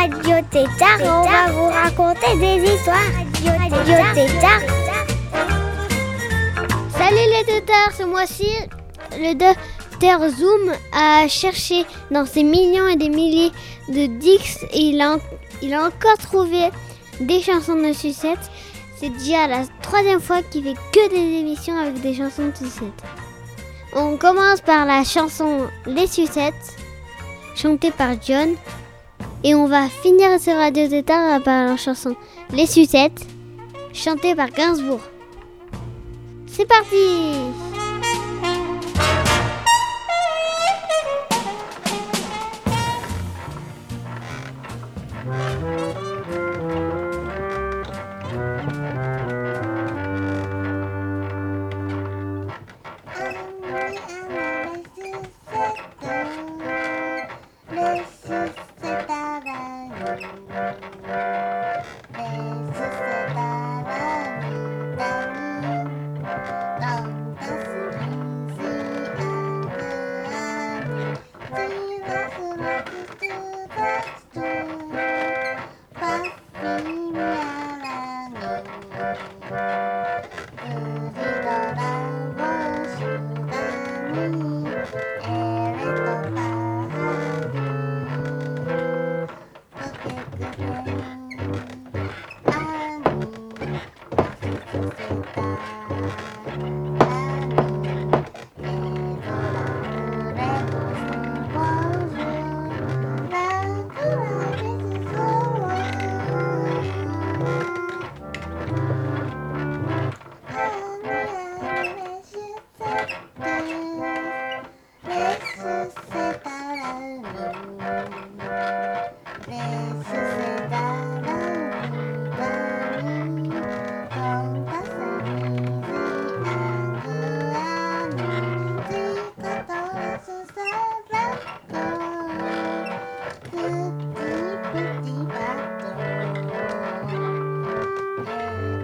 Radio Tétard on va vous raconter des histoires. Radio Tétard. Salut les tétards, ce mois-ci, le docteur Zoom a cherché dans ses millions et des milliers de dix et il a, il a encore trouvé des chansons de sucette. C'est déjà la troisième fois qu'il fait que des émissions avec des chansons de sucette. On commence par la chanson Les Sucettes, chantée par John. Et on va finir sur Radio Tétard par la chanson Les Sucettes, chantée par Gainsbourg. C'est parti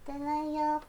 ってないよ。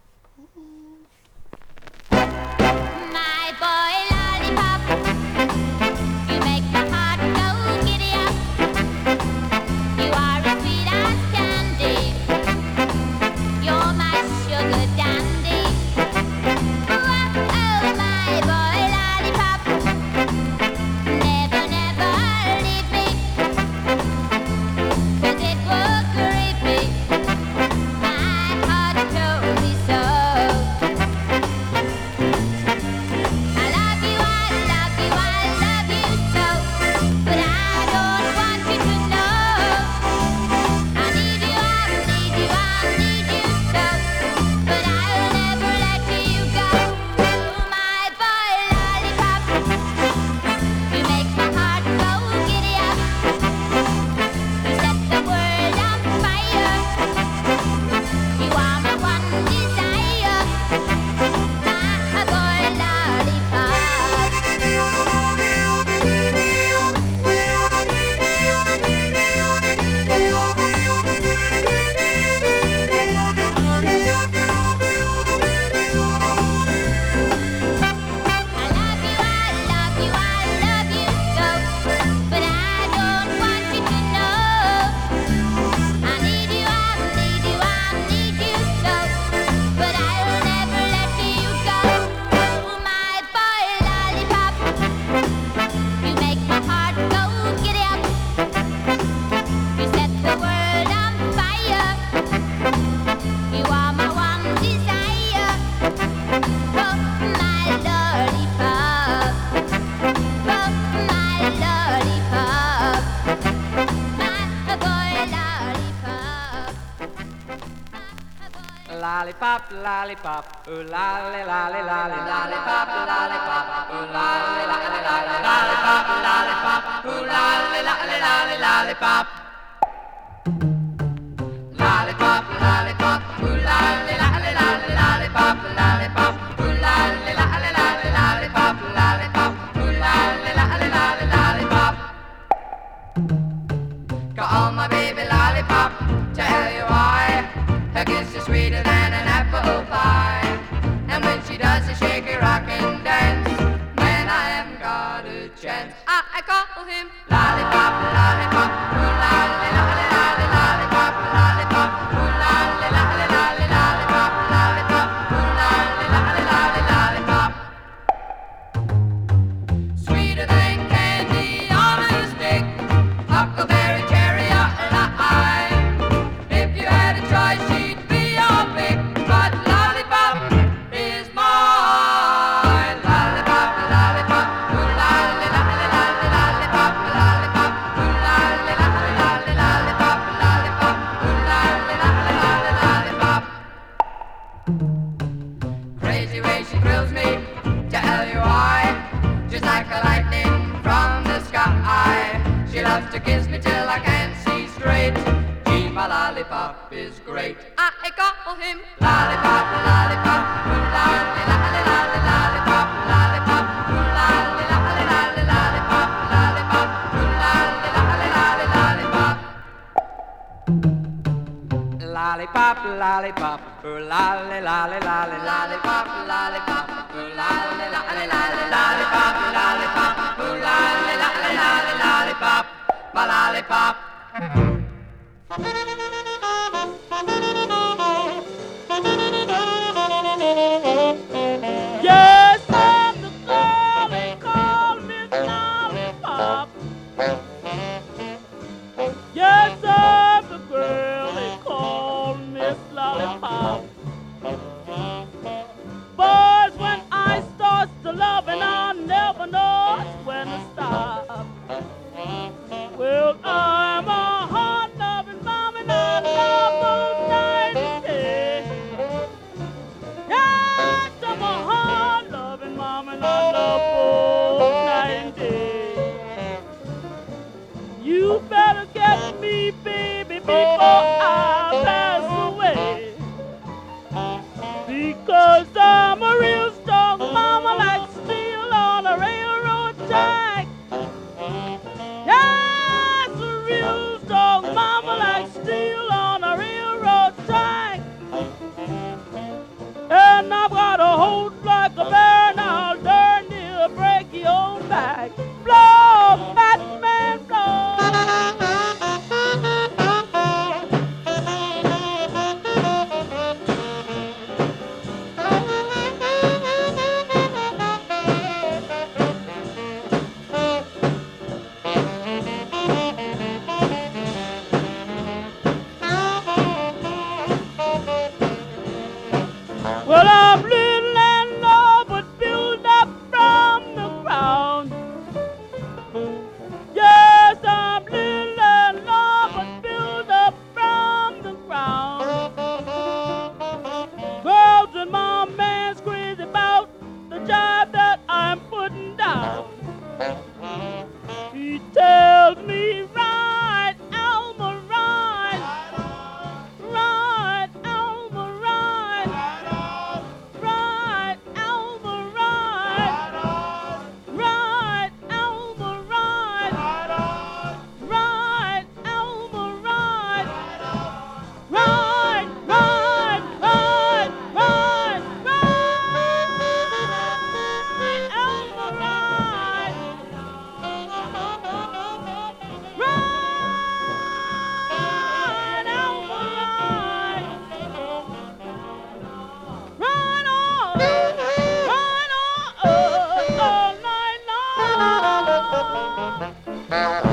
les papes, la les papes, la les la les la les la les papes, la les la les la les la les la les la les la les la les. Lollipop, lollipop, lolly, lolly, lolly, lollipop, lollipop, lolly, lolly, lolly, lollipop, lollipop, lolly, lolly, lolly, lollipop, lollipop. You better get me, baby, before Bye.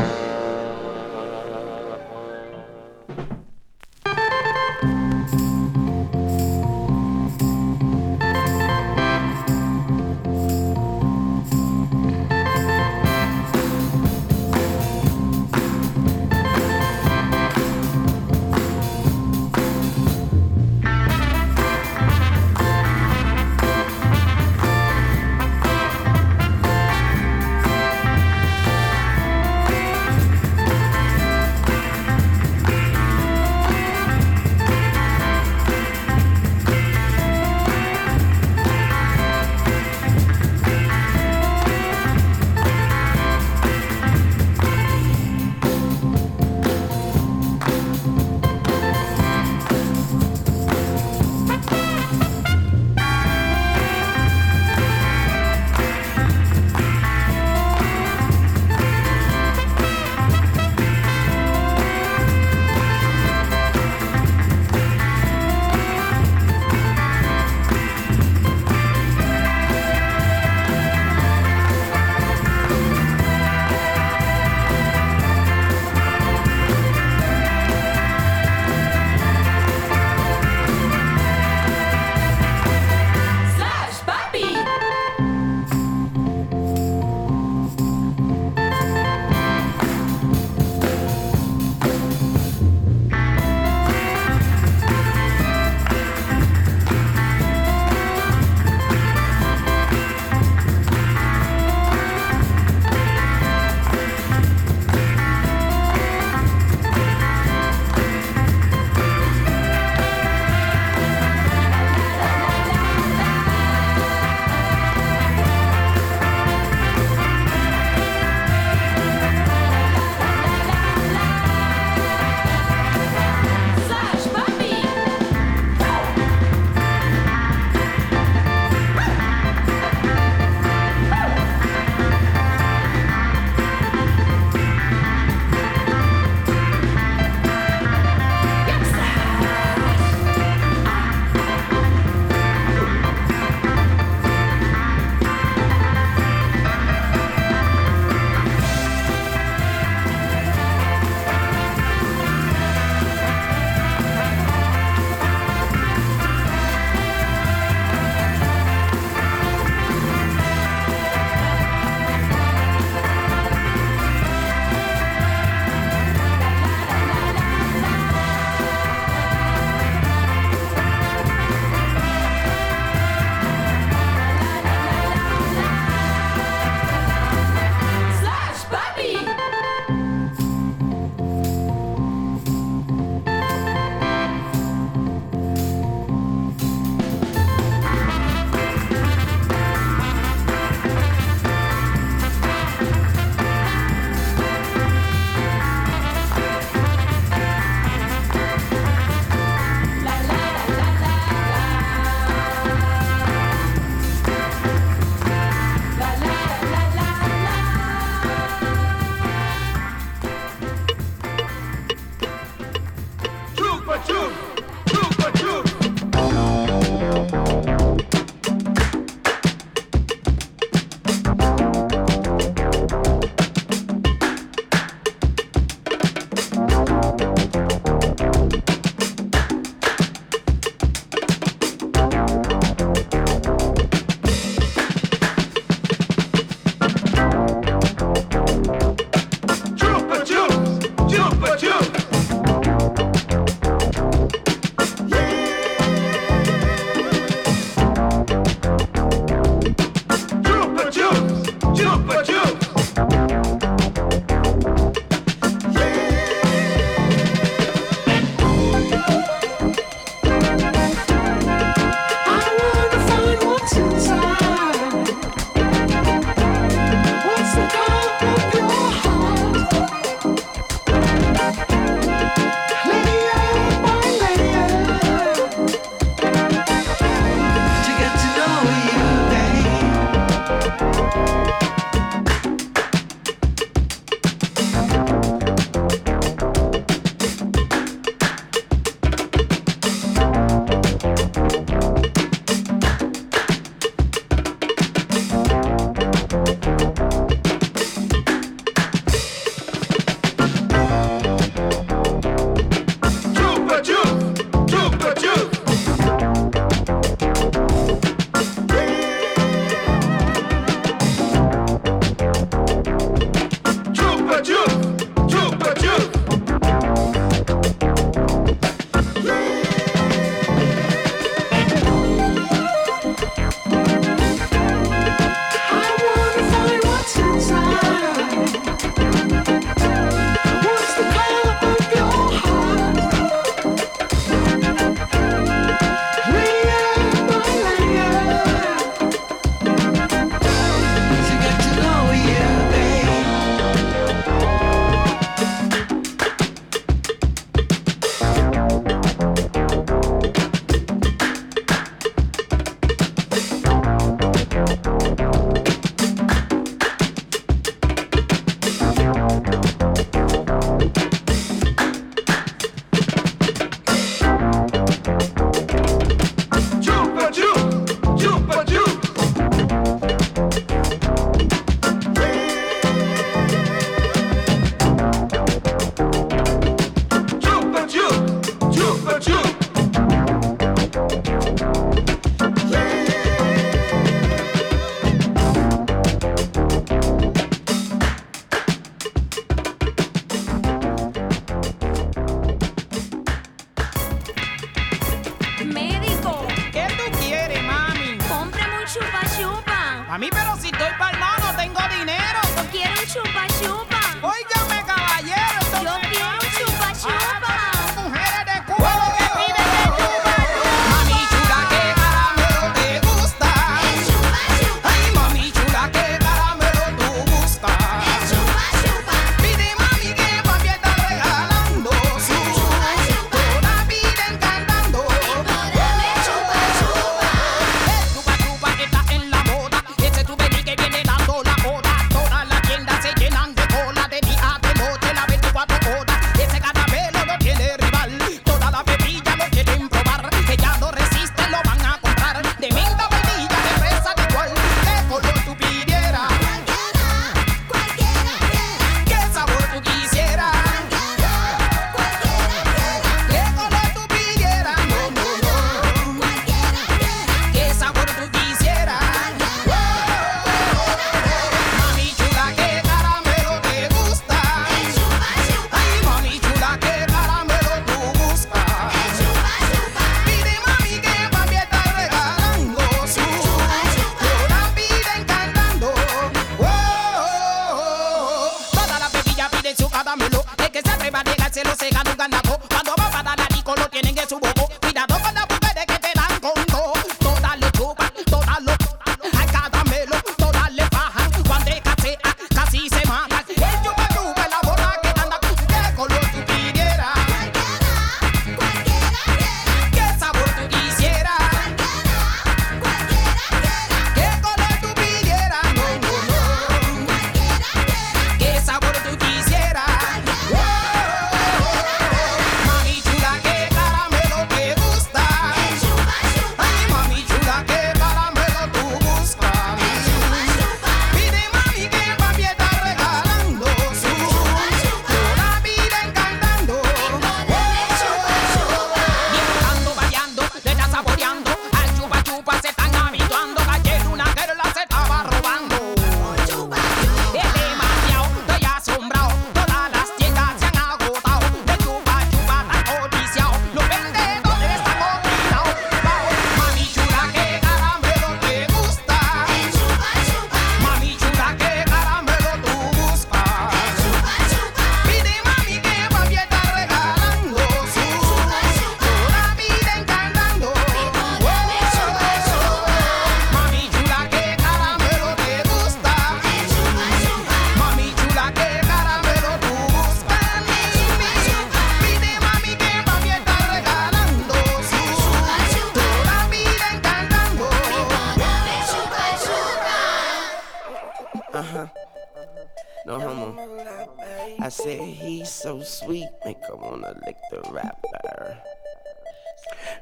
Her wanna lick the rapper.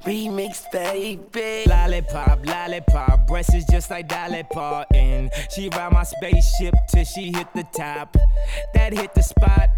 Remix, baby. Lollipop, lollipop, breasts is just like Dolly Parton. She ride my spaceship till she hit the top. That hit the spot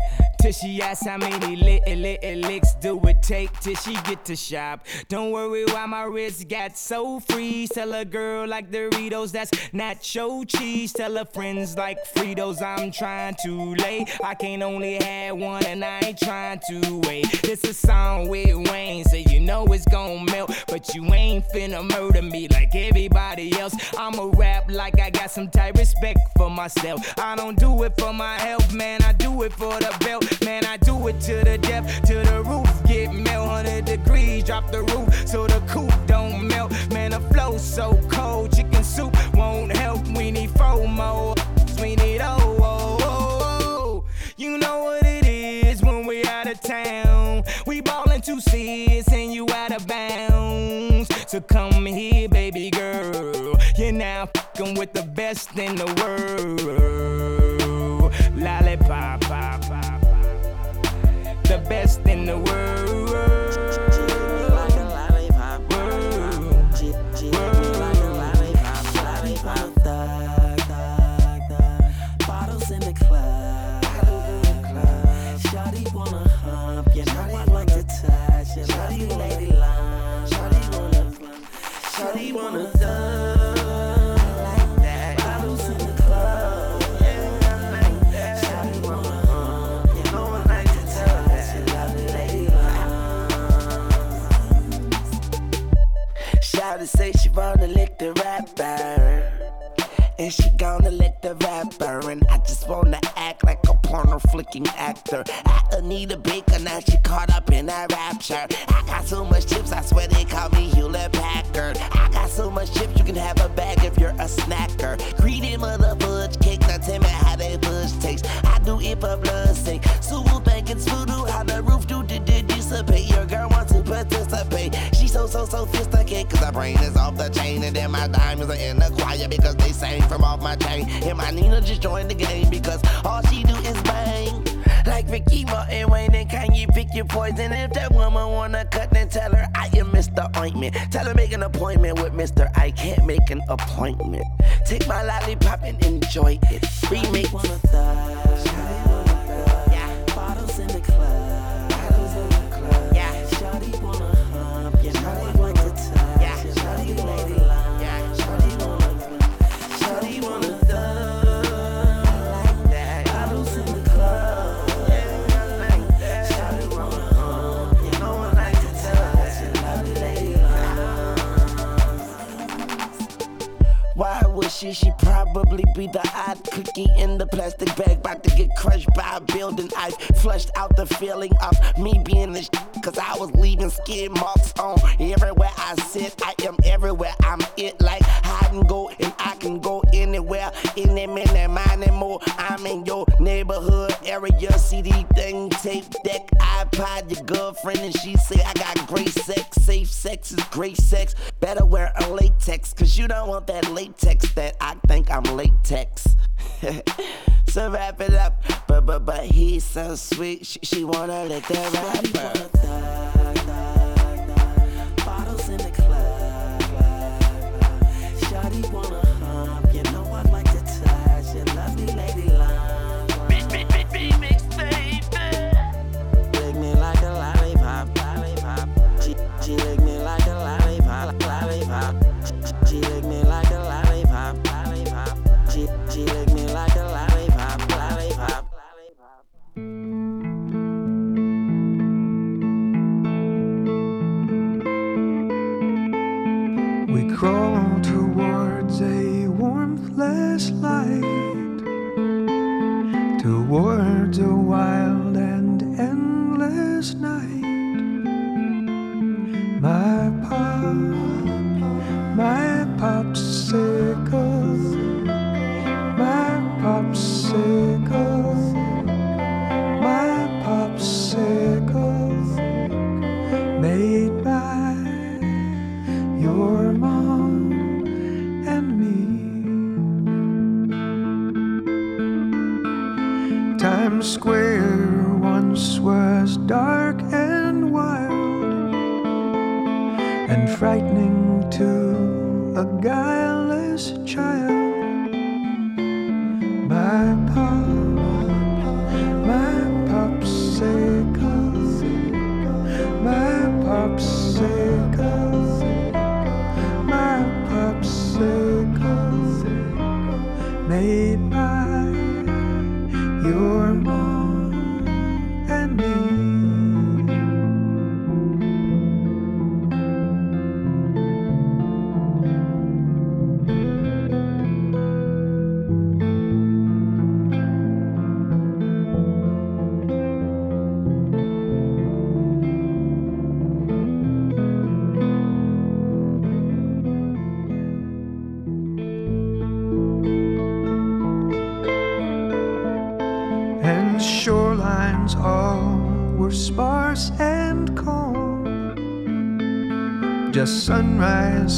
till she asks how many little little licks do it take till she get to shop. Don't worry why my wrist got so free. Tell a girl like Doritos, that's nacho cheese. Tell her friends like Fritos, I'm trying to lay. I can't only have one and I ain't trying to wait. This a song with Wayne, so you know it's gon' melt. But you ain't finna murder me like everybody else. I'ma rap like I got some type respect for myself. I don't do it for my health, man. I do it for the belt, man. I do it to the depth, to the roof. Get melt 100 degrees, drop the roof so the coop don't melt. Man, the flow so cold, chicken soup won't help. We need FOMO, we need oh, oh, oh, oh. You know what it is Two seats and you out of bounds. So come here, baby girl. You're now fucking with the best in the world. Lollipop, pop, pop, the best in the world. Bottles in the club. Know I like to touch. You Lovely lady long. Shawty say she wanna lick the rapper. And she gonna lick the rapper. And I just wanna act like porno flicking actor. I Anita Baker, now she caught up in that rapture. I got so much chips, I swear they call me Hewlett Packard. I got so much chips, you can have a bag if you're a snacker. Greedy mother fudge cake, now tell me how that fudge tastes. I do it for blood's sake. So we'll think it's voodoo, how the roof do did did Your girl wants to participate. She so so sophisticated, cause her brain is off the chain. And then my diamonds are in the choir because they sang from off my chain. And my Nina just joined the game because all she do is bang. Like Ricky Martin, Wayne, and Kanye, pick your poison. If that woman wanna cut, then tell her I am Mr. Ointment. Tell her make an appointment with Mr. I can't make an appointment. Take my lollipop and enjoy it. Remake. Wanna thug. Yeah. Bottles in the club. Yeah. She? She probably be the odd cookie in the plastic bag, about to get crushed by a building. I've flushed out the feeling of me being the sh- cause I was leaving skin marks on everywhere I sit. I am everywhere, I'm it like hide and go, and I can go anywhere. In a minute, mine and more. I'm in your neighborhood area, CD thing, tape deck, iPod, your girlfriend, and she say I got great. Safe sex is great sex. Better wear a latex, cause you don't want that latex that I think I'm latex. so wrap it up, but but but he's so sweet. She, she wanna lick that rapper. Bottles in the club. Shawty wanna crawl towards a warmthless light, towards a wild and endless night. My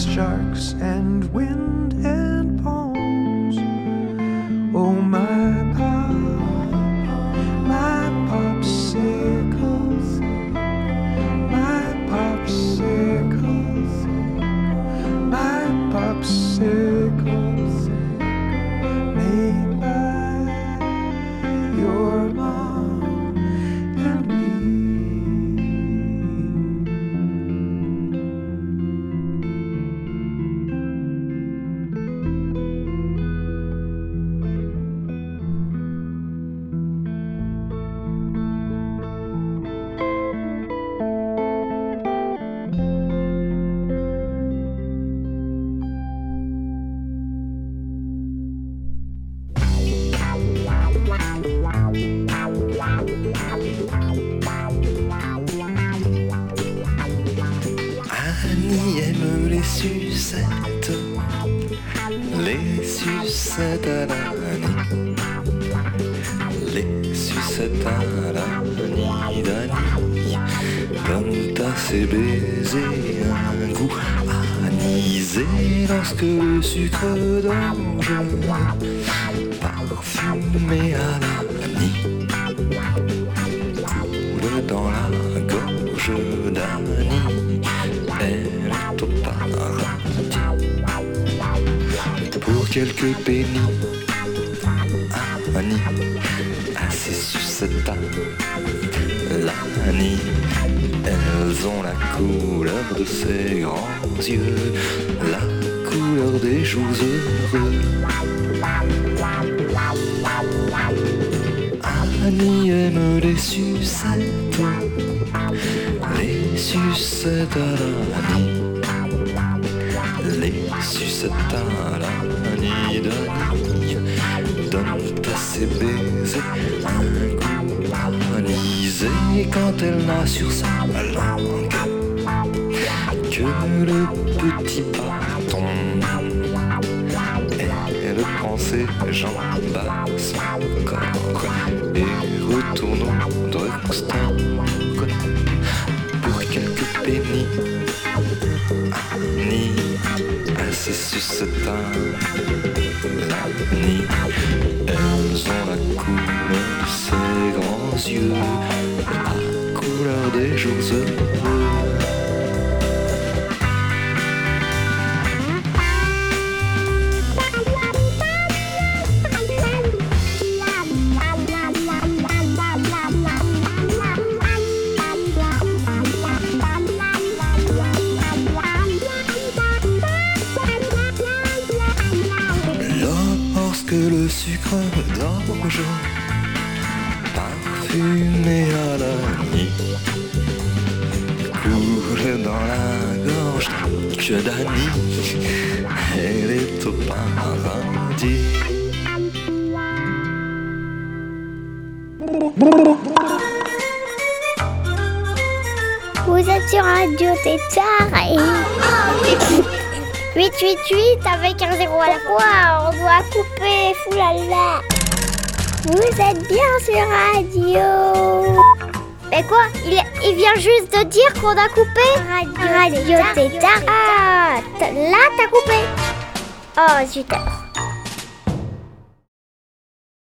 sharks, and wind and palms. Oh, my sucettes à l'Annie, les sucettes à l'Annie d'Annie, donnent à ses baisers un goût anisé lorsque le sucre d'orge parfumé à l'Annie coule dans la gorge d'Annie. Quelques pénis, Annie a ses sucettes à l'Annie. Elles ont la couleur de ses grands yeux, la couleur des joues heureux. Annie aime les sucettes, les sucettes à l'Annie, les sucette à la nid donne à ses baisers un goût quand elle n'a sur sa langue que le petit bâton. Elle prend ses jambes à son et retourne au drugstore pour quelques pennies. Ni assez sucetins, la nuit, elles ont la couleur de ses grands yeux, la couleur des jours heureux. Sucre d'orge parfumé à la nuit coule dans la gorge que d'Annie, elle est au paradis. Vous êtes sur Radio Tétard et... 888 avec un zéro à la fois, on doit couper, foulala. Vous êtes bien sur Radio. Mais quoi il, il vient juste de dire qu'on a coupé Radio Tétard. Ah, t- là t'as coupé. Oh, zut.